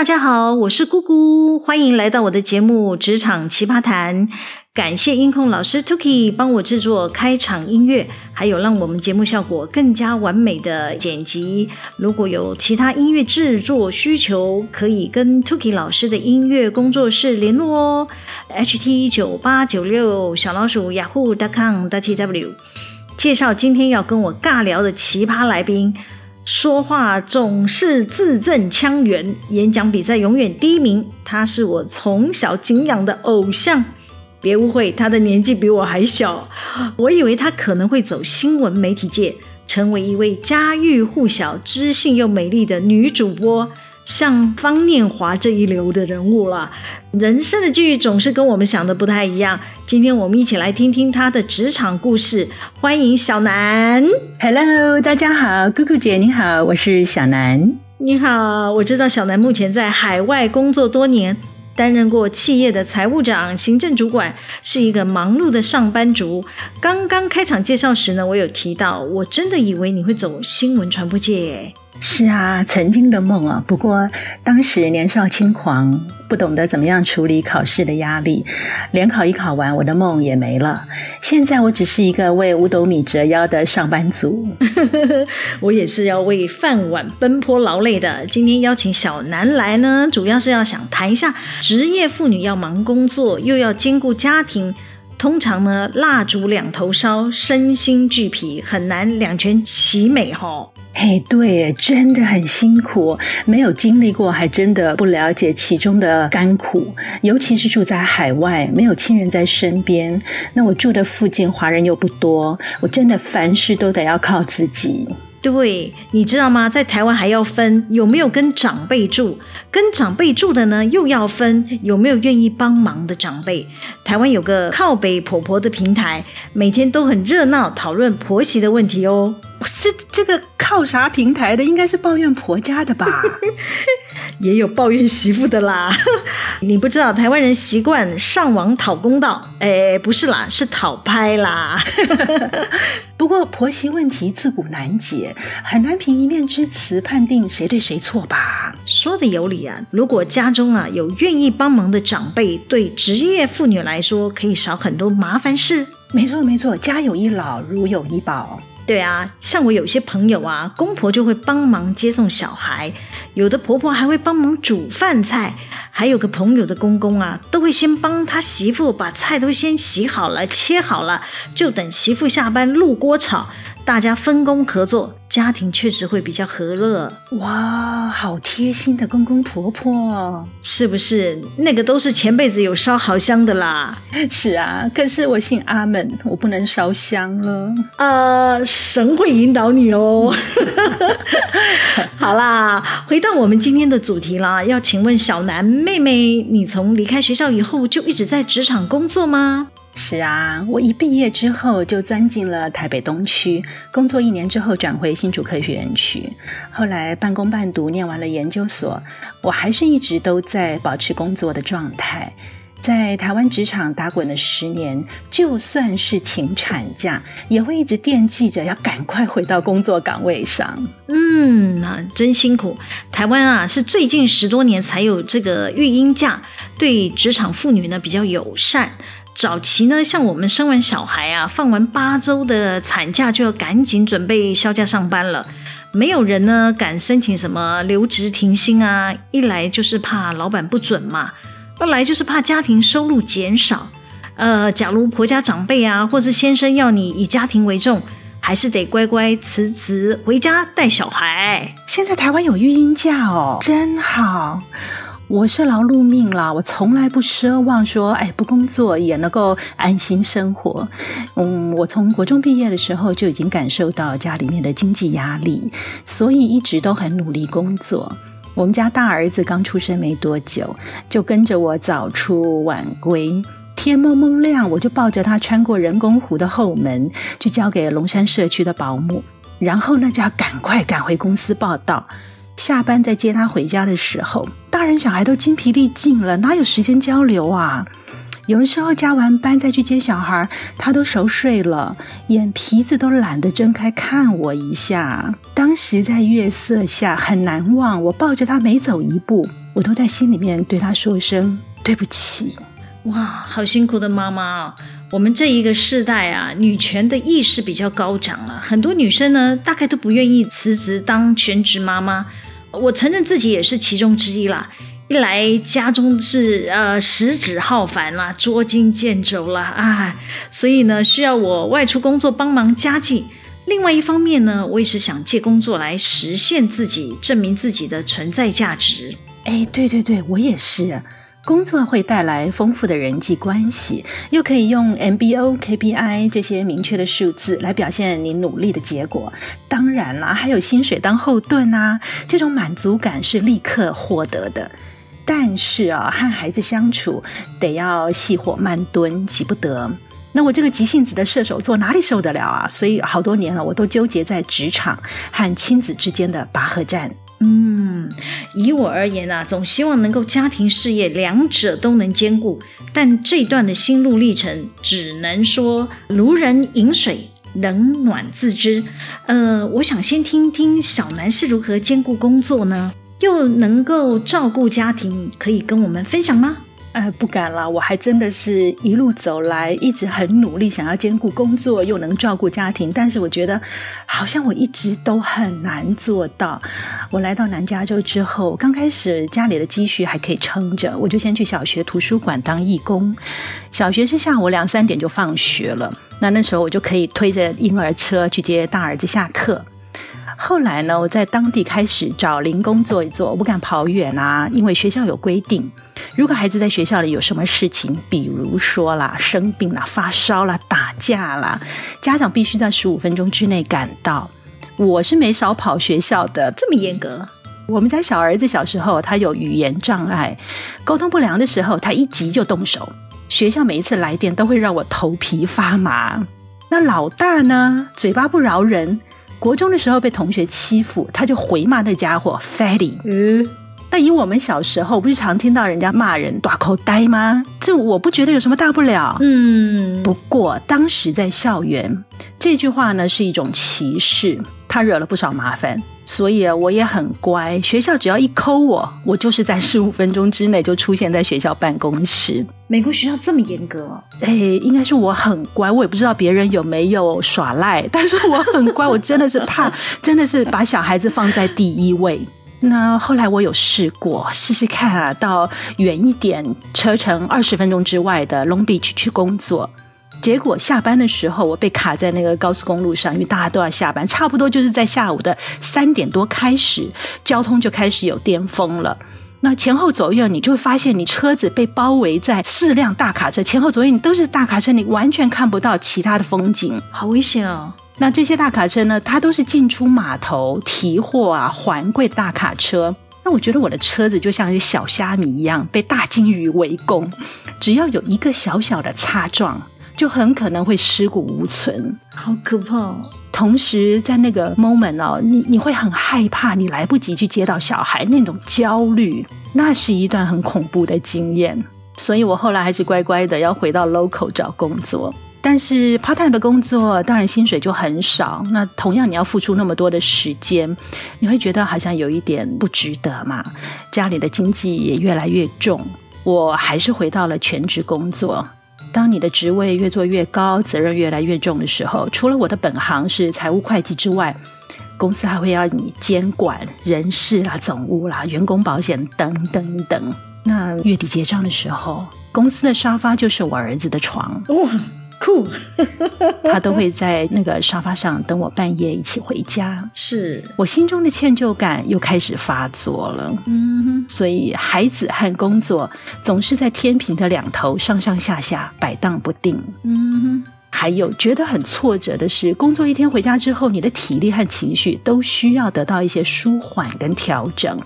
大家好，我是姑姑，欢迎来到我的节目《职场奇葩谈》。感谢音控老师 Tuki 帮我制作开场音乐，还有让我们节目效果更加完美的剪辑。如果有其他音乐制作需求，可以跟 Tuki 老师的音乐工作室联络哦。ht 九八九六小老鼠 yahoo.com.tw。介绍今天要跟我尬聊的奇葩来宾。说话总是字正腔圆，演讲比赛永远第一名。他是我从小敬仰的偶像。别误会，他的年纪比我还小。我以为他可能会走新闻媒体界，成为一位家喻户晓、知性又美丽的女主播。像方念华这一流的人物了，人生的际遇总是跟我们想的不太一样。今天我们一起来听听他的职场故事。欢迎小南，Hello，大家好，姑姑姐你好，我是小南。你好，我知道小南目前在海外工作多年，担任过企业的财务长、行政主管，是一个忙碌的上班族。刚刚开场介绍时呢，我有提到，我真的以为你会走新闻传播界。是啊，曾经的梦啊。不过当时年少轻狂，不懂得怎么样处理考试的压力，联考一考完，我的梦也没了。现在我只是一个为五斗米折腰的上班族。我也是要为饭碗奔波劳累的。今天邀请小南来呢，主要是要想谈一下职业妇女要忙工作，又要兼顾家庭。通常呢，蜡烛两头烧，身心俱疲，很难两全其美哈。嘿，对，真的很辛苦，没有经历过，还真的不了解其中的甘苦。尤其是住在海外，没有亲人在身边，那我住的附近华人又不多，我真的凡事都得要靠自己。对，你知道吗？在台湾还要分有没有跟长辈住，跟长辈住的呢，又要分有没有愿意帮忙的长辈。台湾有个靠北婆婆的平台，每天都很热闹，讨论婆媳的问题哦。是这个靠啥平台的？应该是抱怨婆家的吧？也有抱怨媳妇的啦。你不知道台湾人习惯上网讨公道？哎，不是啦，是讨拍啦。不过婆媳问题自古难解，很难凭一面之词判定谁对谁错吧？说的有理啊。如果家中啊有愿意帮忙的长辈，对职业妇女来说可以少很多麻烦事。没错没错，家有一老，如有一宝。对啊，像我有些朋友啊，公婆就会帮忙接送小孩，有的婆婆还会帮忙煮饭菜，还有个朋友的公公啊，都会先帮他媳妇把菜都先洗好了、切好了，就等媳妇下班入锅炒。大家分工合作，家庭确实会比较和乐。哇，好贴心的公公婆婆，是不是？那个都是前辈子有烧好香的啦。是啊，可是我姓阿门，我不能烧香了。呃，神会引导你哦。好啦，回到我们今天的主题啦，要请问小南妹妹，你从离开学校以后就一直在职场工作吗？是啊，我一毕业之后就钻进了台北东区工作，一年之后转回新竹科学园区，后来半工半读念完了研究所，我还是一直都在保持工作的状态，在台湾职场打滚了十年，就算是请产假，也会一直惦记着要赶快回到工作岗位上。嗯，那真辛苦。台湾啊，是最近十多年才有这个育婴假，对职场妇女呢比较友善。早期呢，像我们生完小孩啊，放完八周的产假就要赶紧准备销假上班了。没有人呢敢申请什么留职停薪啊，一来就是怕老板不准嘛，二来就是怕家庭收入减少。呃，假如婆家长辈啊，或是先生要你以家庭为重，还是得乖乖辞职回家带小孩。现在台湾有育婴假哦，真好。我是劳碌命啦，我从来不奢望说，哎，不工作也能够安心生活。嗯，我从国中毕业的时候就已经感受到家里面的经济压力，所以一直都很努力工作。我们家大儿子刚出生没多久，就跟着我早出晚归，天蒙蒙亮我就抱着他穿过人工湖的后门，就交给龙山社区的保姆，然后呢就要赶快赶回公司报到。下班再接他回家的时候，大人小孩都精疲力尽了，哪有时间交流啊？有的时候加完班再去接小孩，他都熟睡了，眼皮子都懒得睁开看我一下。当时在月色下很难忘，我抱着他每走一步，我都在心里面对他说声对不起。哇，好辛苦的妈妈哦！我们这一个世代啊，女权的意识比较高涨了，很多女生呢，大概都不愿意辞职当全职妈妈。我承认自己也是其中之一啦。一来家中是呃食指浩繁啦，捉襟见肘啦啊，所以呢，需要我外出工作帮忙家计。另外一方面呢，我也是想借工作来实现自己，证明自己的存在价值。哎，对对对，我也是。工作会带来丰富的人际关系，又可以用 MBO、KPI 这些明确的数字来表现你努力的结果。当然啦，还有薪水当后盾啊，这种满足感是立刻获得的。但是啊，和孩子相处得要细火慢炖，急不得。那我这个急性子的射手座哪里受得了啊？所以好多年了，我都纠结在职场和亲子之间的拔河战。嗯，以我而言啊，总希望能够家庭事业两者都能兼顾。但这段的心路历程，只能说如人饮水，冷暖自知。呃，我想先听听小南是如何兼顾工作呢？又能够照顾家庭，可以跟我们分享吗？哎，不敢了，我还真的是一路走来，一直很努力，想要兼顾工作又能照顾家庭，但是我觉得好像我一直都很难做到。我来到南加州之后，刚开始家里的积蓄还可以撑着，我就先去小学图书馆当义工。小学是下午两三点就放学了，那那时候我就可以推着婴儿车去接大儿子下课。后来呢，我在当地开始找零工做一做，我不敢跑远啊，因为学校有规定，如果孩子在学校里有什么事情，比如说啦，生病啦、发烧啦、打架啦，家长必须在十五分钟之内赶到。我是没少跑学校的，这么严格。我们家小儿子小时候他有语言障碍，沟通不良的时候，他一急就动手。学校每一次来电都会让我头皮发麻。那老大呢，嘴巴不饶人。国中的时候被同学欺负，他就回骂那家伙 fatty。嗯，那以我们小时候不是常听到人家骂人大口呆吗？这我不觉得有什么大不了。嗯，不过当时在校园，这句话呢是一种歧视，他惹了不少麻烦。所以啊，我也很乖。学校只要一 call 我，我就是在十五分钟之内就出现在学校办公室。美国学校这么严格？哎，应该是我很乖。我也不知道别人有没有耍赖，但是我很乖。我真的是怕，真的是把小孩子放在第一位。那后来我有试过，试试看啊，到远一点，车程二十分钟之外的 Long Beach 去工作。结果下班的时候，我被卡在那个高速公路上，因为大家都要下班，差不多就是在下午的三点多开始，交通就开始有颠峰了。那前后左右，你就会发现你车子被包围在四辆大卡车，前后左右你都是大卡车，你完全看不到其他的风景，好危险哦。那这些大卡车呢，它都是进出码头提货啊、还柜的大卡车。那我觉得我的车子就像一小虾米一样，被大鲸鱼围攻，只要有一个小小的擦撞。就很可能会尸骨无存，好可怕哦！同时，在那个 moment 哦，你你会很害怕，你来不及去接到小孩，那种焦虑，那是一段很恐怖的经验。所以我后来还是乖乖的要回到 local 找工作。但是 part time 的工作，当然薪水就很少。那同样你要付出那么多的时间，你会觉得好像有一点不值得嘛？家里的经济也越来越重，我还是回到了全职工作。当你的职位越做越高，责任越来越重的时候，除了我的本行是财务会计之外，公司还会要你监管人事啦、总务啦、员工保险等等等。那月底结账的时候，公司的沙发就是我儿子的床。酷，他都会在那个沙发上等我半夜一起回家。是我心中的歉疚感又开始发作了。嗯哼，所以孩子和工作总是在天平的两头上上下下摆荡不定。嗯哼，还有觉得很挫折的是，工作一天回家之后，你的体力和情绪都需要得到一些舒缓跟调整。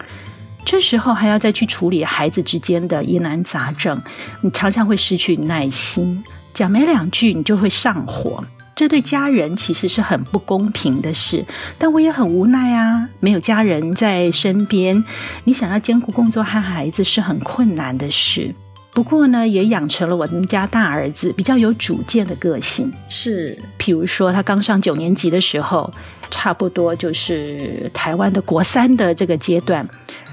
这时候还要再去处理孩子之间的疑难杂症，你常常会失去耐心。讲没两句，你就会上火，这对家人其实是很不公平的事。但我也很无奈啊，没有家人在身边，你想要兼顾工作和孩子是很困难的事。不过呢，也养成了我们家大儿子比较有主见的个性。是，譬如说他刚上九年级的时候，差不多就是台湾的国三的这个阶段。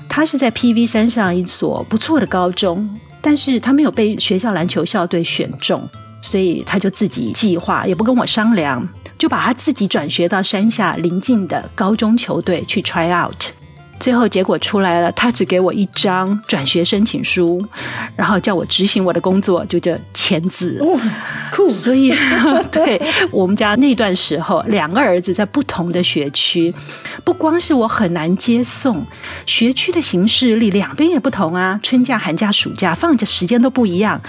他是在 PV 山上一所不错的高中，但是他没有被学校篮球校队选中，所以他就自己计划，也不跟我商量，就把他自己转学到山下邻近的高中球队去 try out。最后结果出来了，他只给我一张转学申请书，然后叫我执行我的工作，就叫签字。哦，酷！所以，对我们家那段时候，两个儿子在不同的学区，不光是我很难接送，学区的行事历两边也不同啊，春假、寒假、暑假放假时间都不一样。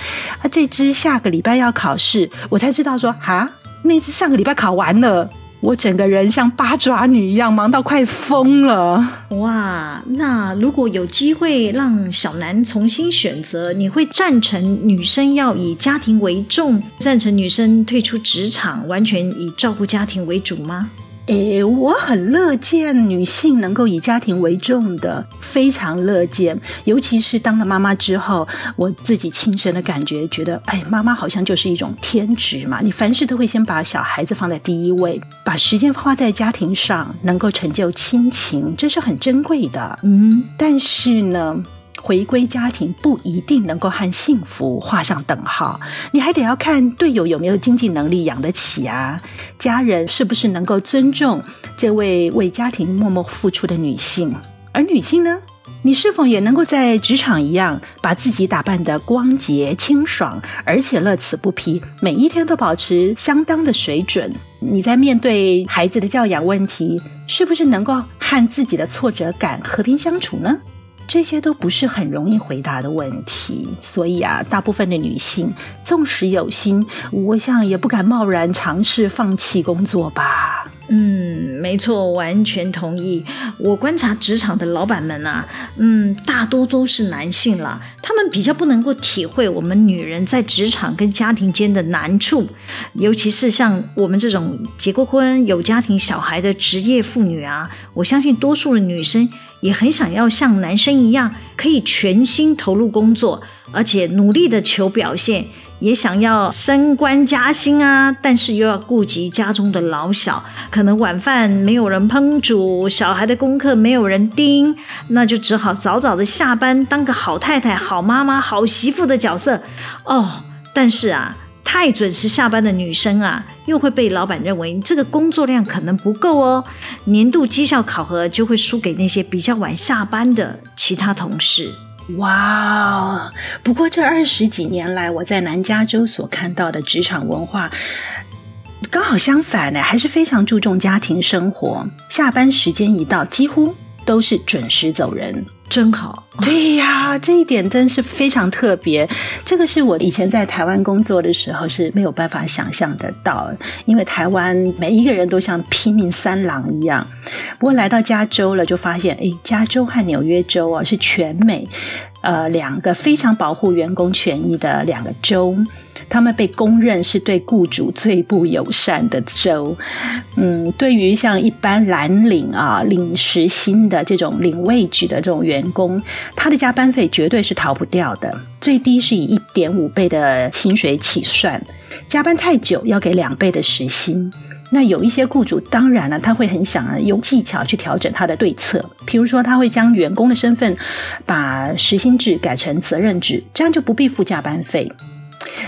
啊，这只下个礼拜要考试，我才知道说，哈，那只上个礼拜考完了。我整个人像八爪女一样忙到快疯了。哇，那如果有机会让小南重新选择，你会赞成女生要以家庭为重，赞成女生退出职场，完全以照顾家庭为主吗？诶，我很乐见女性能够以家庭为重的，非常乐见。尤其是当了妈妈之后，我自己亲身的感觉，觉得，哎，妈妈好像就是一种天职嘛。你凡事都会先把小孩子放在第一位，把时间花在家庭上，能够成就亲情，这是很珍贵的。嗯，但是呢。回归家庭不一定能够和幸福画上等号，你还得要看队友有没有经济能力养得起啊，家人是不是能够尊重这位为家庭默默付出的女性，而女性呢，你是否也能够在职场一样，把自己打扮得光洁清爽，而且乐此不疲，每一天都保持相当的水准？你在面对孩子的教养问题，是不是能够和自己的挫折感和平相处呢？这些都不是很容易回答的问题，所以啊，大部分的女性纵使有心，我想也不敢贸然尝试放弃工作吧。嗯，没错，完全同意。我观察职场的老板们啊，嗯，大多都是男性了，他们比较不能够体会我们女人在职场跟家庭间的难处，尤其是像我们这种结过婚、有家庭小孩的职业妇女啊，我相信多数的女生。也很想要像男生一样，可以全心投入工作，而且努力的求表现，也想要升官加薪啊。但是又要顾及家中的老小，可能晚饭没有人烹煮，小孩的功课没有人盯，那就只好早早的下班，当个好太太、好妈妈、好媳妇的角色哦。但是啊。太准时下班的女生啊，又会被老板认为这个工作量可能不够哦，年度绩效考核就会输给那些比较晚下班的其他同事。哇，不过这二十几年来，我在南加州所看到的职场文化，刚好相反呢，还是非常注重家庭生活，下班时间一到，几乎都是准时走人。真好，对呀，这一点真是非常特别。这个是我以前在台湾工作的时候是没有办法想象得到，因为台湾每一个人都像拼命三郎一样。不过来到加州了，就发现，哎，加州和纽约州啊，是全美呃两个非常保护员工权益的两个州。他们被公认是对雇主最不友善的州。嗯，对于像一般蓝领啊、领时薪的这种领位置的这种员工，他的加班费绝对是逃不掉的，最低是以一点五倍的薪水起算，加班太久要给两倍的时薪。那有一些雇主当然了，他会很想用技巧去调整他的对策，譬如说他会将员工的身份把时薪制改成责任制，这样就不必付加班费。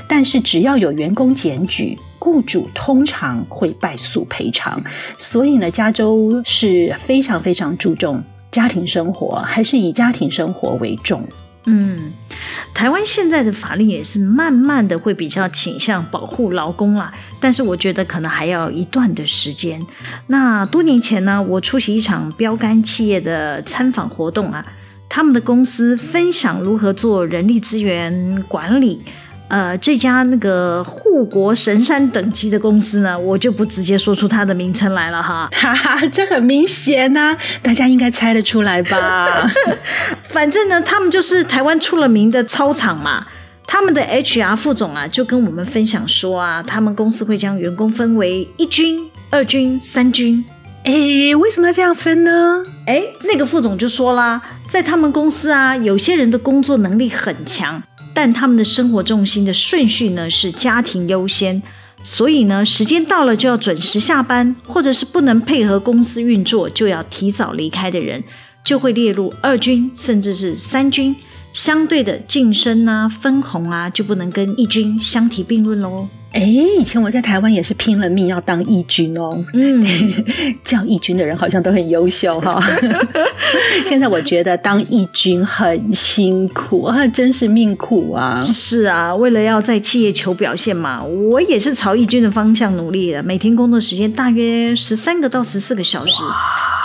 但是只要有员工检举，雇主通常会败诉赔偿。所以呢，加州是非常非常注重家庭生活，还是以家庭生活为重。嗯，台湾现在的法律也是慢慢的会比较倾向保护劳工啦，但是我觉得可能还要一段的时间。那多年前呢，我出席一场标杆企业的参访活动啊，他们的公司分享如何做人力资源管理。呃，这家那个护国神山等级的公司呢，我就不直接说出它的名称来了哈。哈哈，这很明显呐、啊，大家应该猜得出来吧？反正呢，他们就是台湾出了名的操场嘛。他们的 HR 副总啊，就跟我们分享说啊，他们公司会将员工分为一军、二军、三军。哎，为什么要这样分呢？哎，那个副总就说啦，在他们公司啊，有些人的工作能力很强。但他们的生活重心的顺序呢，是家庭优先，所以呢，时间到了就要准时下班，或者是不能配合公司运作就要提早离开的人，就会列入二军，甚至是三军。相对的晋升啊、分红啊，就不能跟一军相提并论喽。哎，以前我在台湾也是拼了命要当义军哦。嗯，叫义军的人好像都很优秀哈。现在我觉得当义军很辛苦啊，真是命苦啊。是啊，为了要在企业求表现嘛，我也是朝义军的方向努力了。每天工作时间大约十三个到十四个小时。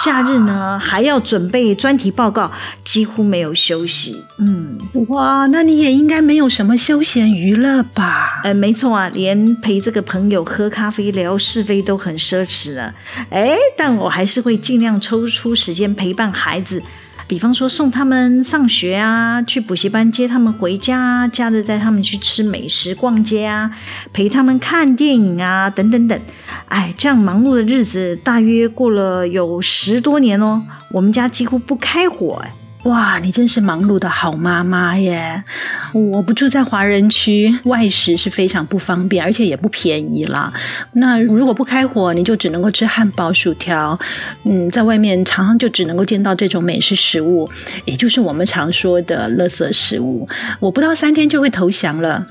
假日呢，还要准备专题报告，几乎没有休息。嗯，哇，那你也应该没有什么休闲娱乐吧？呃，没错啊，连陪这个朋友喝咖啡聊是非都很奢侈了。哎，但我还是会尽量抽出时间陪伴孩子。比方说送他们上学啊，去补习班接他们回家，假日带他们去吃美食、逛街啊，陪他们看电影啊，等等等。哎，这样忙碌的日子大约过了有十多年哦，我们家几乎不开火哎。哇，你真是忙碌的好妈妈耶！我不住在华人区，外食是非常不方便，而且也不便宜啦。那如果不开火，你就只能够吃汉堡、薯条。嗯，在外面常常就只能够见到这种美式食物，也就是我们常说的垃圾食物。我不到三天就会投降了。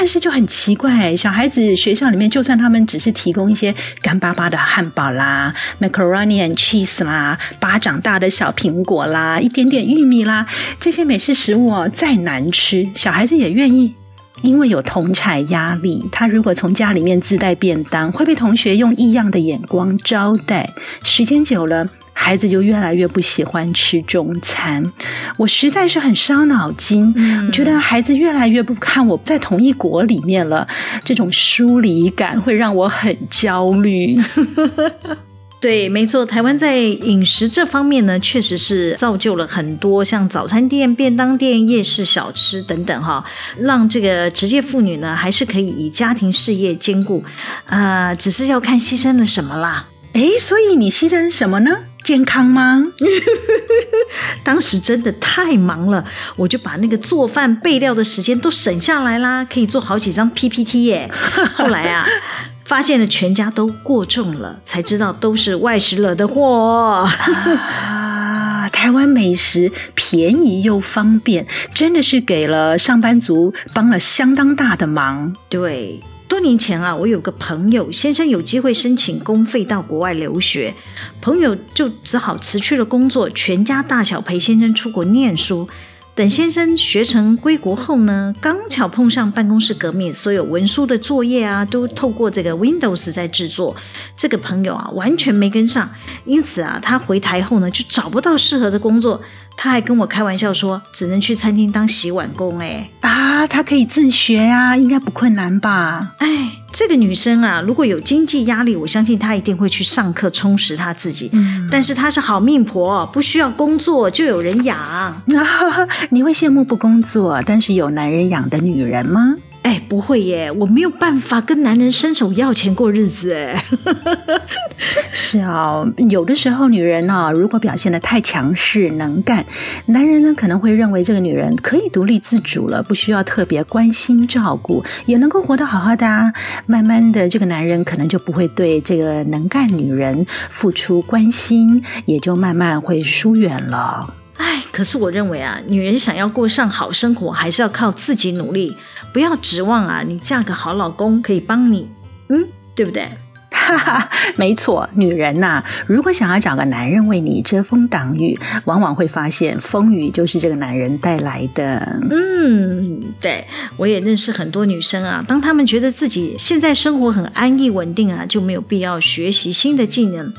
但是就很奇怪，小孩子学校里面，就算他们只是提供一些干巴巴的汉堡啦、macaroni and cheese 啦、巴掌大的小苹果啦、一点点。玉米啦，这些美式食物哦，再难吃，小孩子也愿意，因为有同侪压力。他如果从家里面自带便当，会被同学用异样的眼光招待。时间久了，孩子就越来越不喜欢吃中餐。我实在是很伤脑筋，嗯，我觉得孩子越来越不看我在同一国里面了，这种疏离感会让我很焦虑。对，没错，台湾在饮食这方面呢，确实是造就了很多像早餐店、便当店、夜市小吃等等，哈，让这个职业妇女呢，还是可以以家庭事业兼顾，呃，只是要看牺牲了什么啦。哎，所以你牺牲什么呢？健康吗？当时真的太忙了，我就把那个做饭备料的时间都省下来啦，可以做好几张 PPT 耶。后来啊。发现了全家都过重了，才知道都是外食惹的祸。啊，台湾美食便宜又方便，真的是给了上班族帮了相当大的忙。对，多年前啊，我有个朋友先生有机会申请公费到国外留学，朋友就只好辞去了工作，全家大小陪先生出国念书。等先生学成归国后呢，刚巧碰上办公室革命，所有文书的作业啊，都透过这个 Windows 在制作。这个朋友啊，完全没跟上，因此啊，他回台后呢，就找不到适合的工作。他还跟我开玩笑说，只能去餐厅当洗碗工。哎，啊，他可以自学啊，应该不困难吧？哎。这个女生啊，如果有经济压力，我相信她一定会去上课充实她自己。嗯，但是她是好命婆，不需要工作就有人养。你会羡慕不工作但是有男人养的女人吗？哎，不会耶，我没有办法跟男人伸手要钱过日子。哎，是啊，有的时候女人呢、啊，如果表现得太强势能干，男人呢可能会认为这个女人可以独立自主了，不需要特别关心照顾，也能够活得好好的啊。慢慢的，这个男人可能就不会对这个能干女人付出关心，也就慢慢会疏远了。哎，可是我认为啊，女人想要过上好生活，还是要靠自己努力。不要指望啊，你嫁个好老公可以帮你，嗯，对不对？哈哈，没错，女人呐、啊，如果想要找个男人为你遮风挡雨，往往会发现风雨就是这个男人带来的。嗯，对，我也认识很多女生啊，当她们觉得自己现在生活很安逸稳定啊，就没有必要学习新的技能。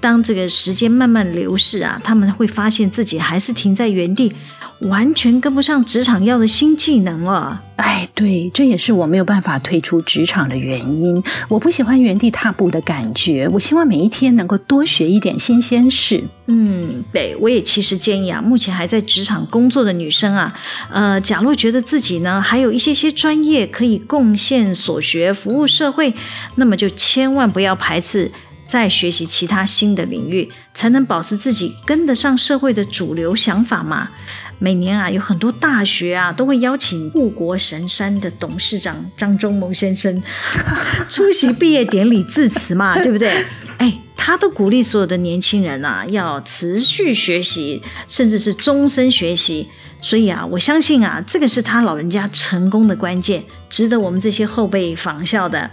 当这个时间慢慢流逝啊，她们会发现自己还是停在原地。完全跟不上职场要的新技能了。哎，对，这也是我没有办法退出职场的原因。我不喜欢原地踏步的感觉，我希望每一天能够多学一点新鲜事。嗯，对，我也其实建议啊，目前还在职场工作的女生啊，呃，假若觉得自己呢还有一些些专业可以贡献所学，服务社会，那么就千万不要排斥再学习其他新的领域，才能保持自己跟得上社会的主流想法嘛。每年啊，有很多大学啊都会邀请护国神山的董事长张忠谋先生 出席毕业典礼致辞嘛，对不对？哎，他都鼓励所有的年轻人啊，要持续学习，甚至是终身学习。所以啊，我相信啊，这个是他老人家成功的关键，值得我们这些后辈仿效的。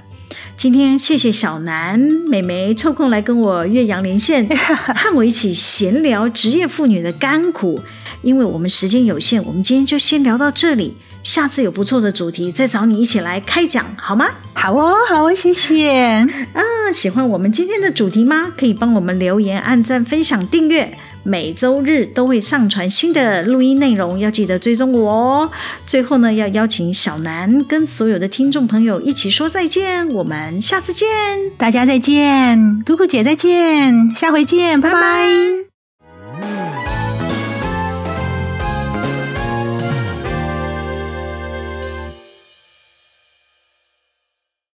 今天谢谢小南美眉抽空来跟我岳阳连线，和我一起闲聊职业妇女的甘苦。因为我们时间有限，我们今天就先聊到这里。下次有不错的主题，再找你一起来开讲，好吗？好哦，好哦，谢谢。啊，喜欢我们今天的主题吗？可以帮我们留言、按赞、分享、订阅。每周日都会上传新的录音内容，要记得追踪我哦。最后呢，要邀请小南跟所有的听众朋友一起说再见，我们下次见，大家再见，姑姑姐再见，下回见，拜拜。拜拜。